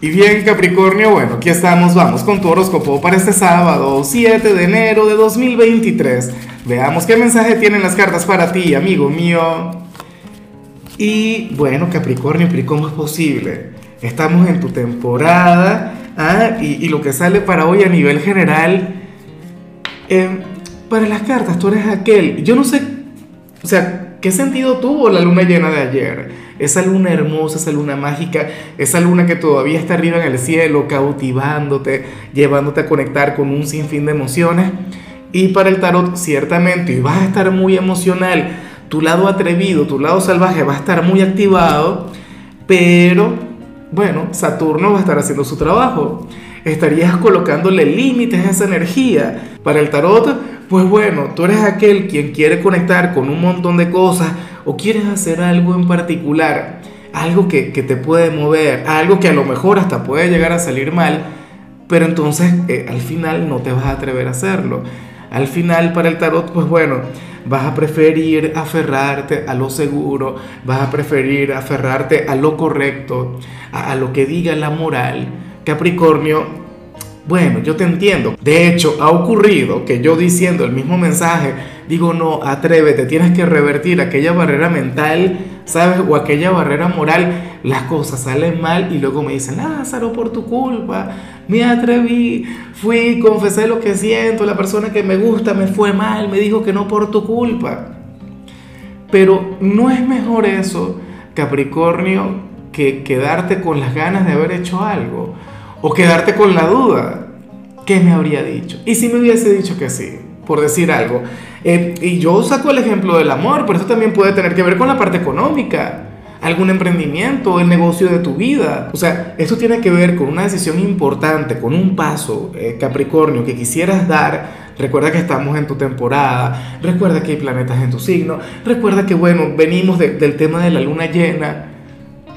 Y bien Capricornio, bueno, aquí estamos, vamos con tu horóscopo para este sábado 7 de enero de 2023. Veamos qué mensaje tienen las cartas para ti, amigo mío. Y bueno, Capricornio, ¿cómo es posible? Estamos en tu temporada ¿ah? y, lo que sale para hoy a nivel general, em, para las cartas, tú eres aquel, yo no sé, o sea, ¿qué sentido tuvo la luna llena de ayer? esa luna hermosa, esa luna mágica, esa luna que todavía está arriba en el cielo, cautivándote, llevándote a conectar con un sinfín de emociones. Y para el tarot, ciertamente, y vas a estar muy emocional, tu lado atrevido, tu lado salvaje va a estar muy activado, pero bueno, Saturno va a estar haciendo su trabajo. Estarías colocándole límites a esa energía. Para el tarot, pues bueno, tú eres aquel quien quiere conectar con un montón de cosas o quieres hacer algo en particular, algo que, te puede mover, algo que a lo mejor hasta puede llegar a salir mal, pero entonces eh, al final no te vas a atrever a hacerlo. Al final para el tarot, pues bueno, vas a preferir aferrarte a lo seguro, vas a preferir aferrarte a lo correcto, a lo que diga la moral. Capricornio, bueno, yo te entiendo. De hecho, ha ocurrido que yo diciendo el mismo mensaje, digo, no, atrévete, tienes que revertir aquella barrera mental, ¿sabes? O aquella barrera moral. Las cosas salen mal y luego me dicen, Lázaro, por tu culpa, me atreví, fui, confesé lo que siento, la persona que me gusta me fue mal, me dijo que no por tu culpa. Pero no es mejor eso, Capricornio, que quedarte con las ganas de haber hecho algo o quedarte con la duda. ¿Qué me habría dicho? ¿Y si me hubiese dicho que sí? Por decir algo. Eh, y yo saco el ejemplo del amor, pero eso también puede tener que ver con la parte económica, algún emprendimiento, el negocio de tu vida. O sea, esto tiene que ver con una decisión importante, con un paso, eh, Capricornio, que quisieras dar. Recuerda que estamos en tu temporada, recuerda que hay planetas en tu signo, recuerda que, bueno, venimos del tema de la luna llena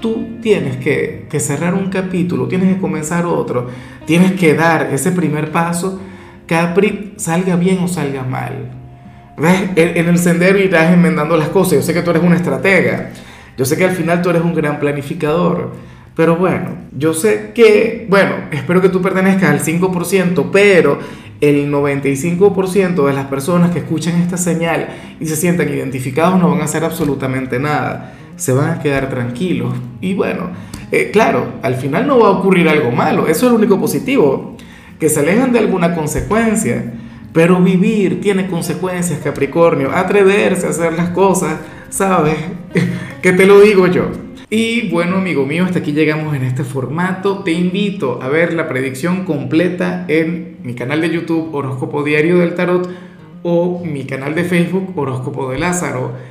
tú tienes que, cerrar un capítulo, tienes que comenzar otro, tienes que dar ese primer paso, Capri, salga bien o salga mal. ¿Ves? En, el sendero irás enmendando las cosas. Yo sé que tú eres una estratega, yo sé que al final tú eres un gran planificador, pero bueno, yo sé que, bueno, espero que tú pertenezcas al 5%, pero el 95% de las personas que escuchan esta señal y se sientan identificados no van a hacer absolutamente nada se van a quedar tranquilos. Y bueno, eh, claro, al final no va a ocurrir algo malo, eso es lo único positivo, que se alejan de alguna consecuencia. Pero vivir tiene consecuencias, Capricornio. Atreverse a hacer las cosas, ¿sabes? que te lo digo yo. Y bueno, amigo mío, hasta aquí llegamos en este formato. Te invito a ver la predicción completa en mi canal de YouTube Horóscopo Diario del Tarot o mi canal de Facebook Horóscopo de Lázaro.